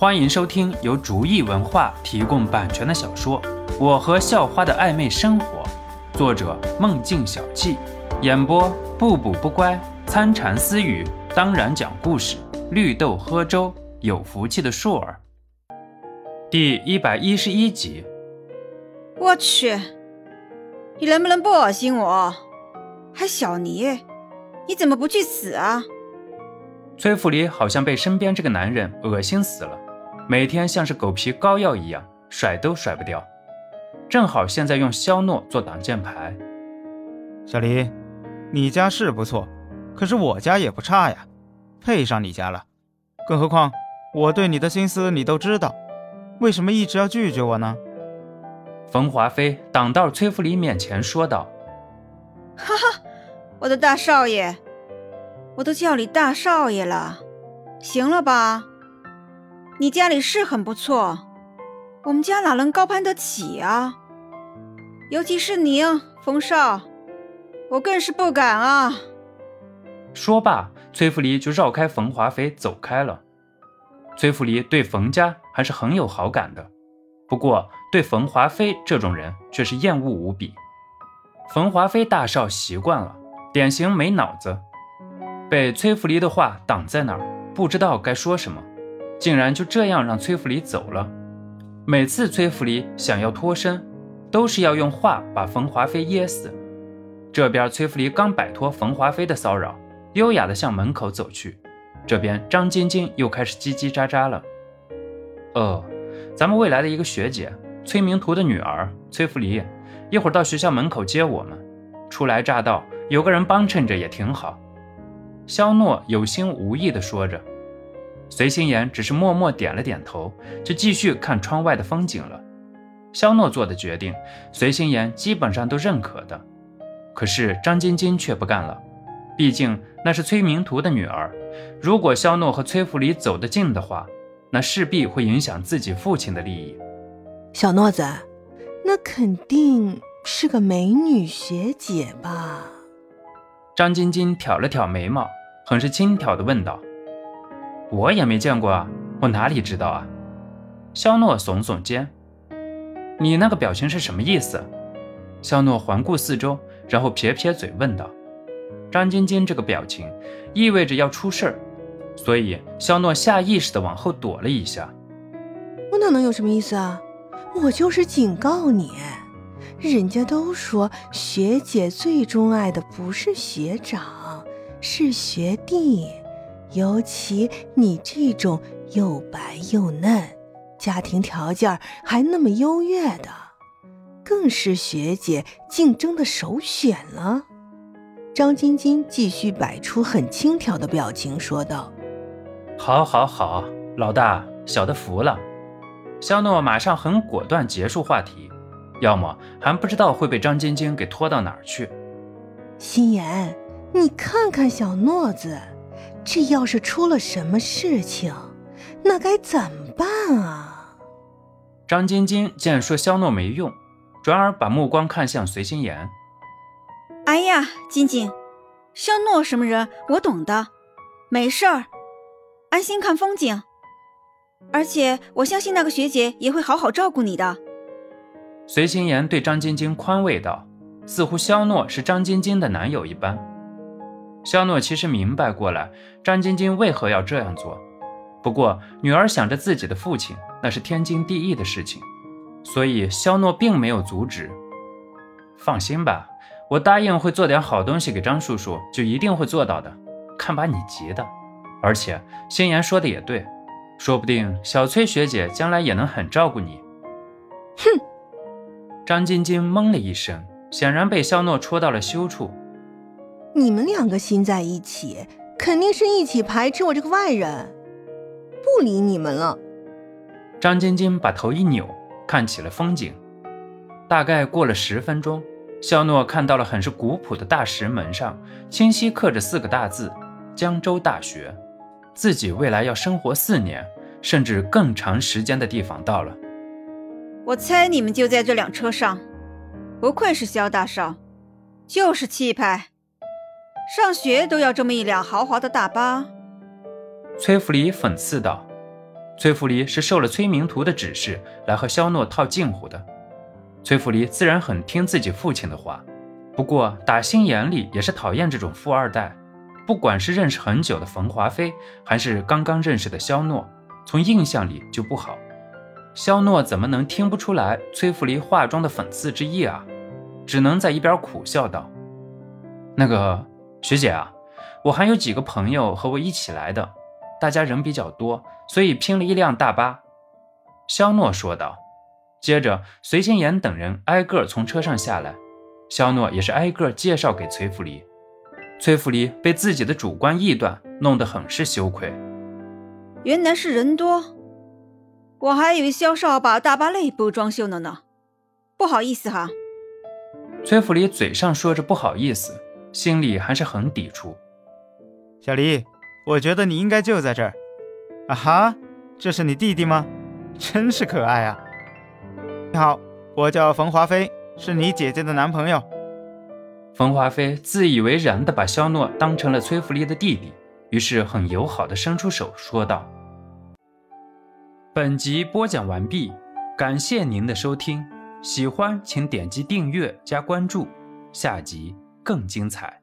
欢迎收听由竹意文化提供版权的小说《我和校花的暧昧生活》，作者梦境小憩，演播不补不乖、参禅私语，当然讲故事，绿豆喝粥，有福气的硕儿。第一百一十一集。我去，你能不能不恶心我？还小尼，你怎么不去死啊？崔福礼好像被身边这个男人恶心死了，每天像是狗皮膏药一样，甩都甩不掉。正好现在用肖诺做挡箭牌。小黎，你家是不错，可是我家也不差呀，配上你家了。更何况我对你的心思你都知道，为什么一直要拒绝我呢？冯华飞挡到崔福林面前说道：“哈哈，我的大少爷。”我都叫你大少爷了，行了吧？你家里是很不错，我们家哪能高攀得起啊？尤其是你，冯少，我更是不敢啊！说罢，崔福离就绕开冯华飞走开了。崔福离对冯家还是很有好感的，不过对冯华飞这种人却是厌恶无比。冯华飞大少习惯了，典型没脑子。被崔福离的话挡在那儿，不知道该说什么，竟然就这样让崔福离走了。每次崔福离想要脱身，都是要用话把冯华飞噎死。这边崔福离刚摆脱冯华飞的骚扰，优雅地向门口走去。这边张晶晶又开始叽叽喳喳了。哦，咱们未来的一个学姐，崔明图的女儿崔福离，一会儿到学校门口接我们。初来乍到，有个人帮衬着也挺好。肖诺有心无意地说着，随心言只是默默点了点头，就继续看窗外的风景了。肖诺做的决定，随心言基本上都认可的，可是张晶晶却不干了。毕竟那是崔明图的女儿，如果肖诺和崔福礼走得近的话，那势必会影响自己父亲的利益。小诺子，那肯定是个美女学姐吧？张晶晶挑了挑眉毛。很是轻佻地问道：“我也没见过啊，我哪里知道啊？”肖诺耸耸肩：“你那个表情是什么意思？”肖诺环顾四周，然后撇撇嘴问道：“张晶晶这个表情意味着要出事儿，所以肖诺下意识的往后躲了一下。”“我哪能有什么意思啊？我就是警告你，人家都说学姐最钟爱的不是学长。”是学弟，尤其你这种又白又嫩，家庭条件还那么优越的，更是学姐竞争的首选了。张晶晶继续摆出很轻佻的表情说道：“好，好，好，老大，小的服了。”肖诺马上很果断结束话题，要么还不知道会被张晶晶给拖到哪儿去。心妍。你看看小诺子，这要是出了什么事情，那该怎么办啊？张晶晶见说肖诺没用，转而把目光看向随心言。哎呀，晶晶，肖诺什么人我懂的，没事儿，安心看风景。而且我相信那个学姐也会好好照顾你的。随心言对张晶晶宽慰道，似乎肖诺是张晶晶的男友一般。肖诺其实明白过来，张晶晶为何要这样做。不过女儿想着自己的父亲，那是天经地义的事情，所以肖诺并没有阻止。放心吧，我答应会做点好东西给张叔叔，就一定会做到的。看把你急的！而且心言说的也对，说不定小崔学姐将来也能很照顾你。哼！张晶晶懵了一声，显然被肖诺戳到了羞处。你们两个心在一起，肯定是一起排斥我这个外人，不理你们了。张晶晶把头一扭，看起了风景。大概过了十分钟，肖诺看到了很是古朴的大石门上，清晰刻着四个大字：江州大学。自己未来要生活四年，甚至更长时间的地方到了。我猜你们就在这辆车上，不愧是肖大少，就是气派。上学都要这么一辆豪华的大巴，崔福礼讽刺道：“崔福离是受了崔明图的指示来和肖诺套近乎的。崔福离自然很听自己父亲的话，不过打心眼里也是讨厌这种富二代。不管是认识很久的冯华飞，还是刚刚认识的肖诺，从印象里就不好。肖诺怎么能听不出来崔福离话中的讽刺之意啊？只能在一边苦笑道：“那个学姐啊，我还有几个朋友和我一起来的，大家人比较多，所以拼了一辆大巴。”肖诺说道。接着，隋心妍等人挨个从车上下来，肖诺也是挨个介绍给崔福离。崔福离被自己的主观臆断弄得很是羞愧。原来是人多，我还以为肖少把大巴内部装修了呢，不好意思哈。崔福离嘴上说着不好意思，心里还是很抵触。小黎，我觉得你应该就在这儿。啊哈，这是你弟弟吗？真是可爱啊！你好，我叫冯华飞，是你姐姐的男朋友。冯华飞自以为然地把肖诺当成了崔福利的弟弟，于是很友好地伸出手说道：“本集播讲完毕，感谢您的收听，喜欢请点击订阅加关注，下集更精彩。”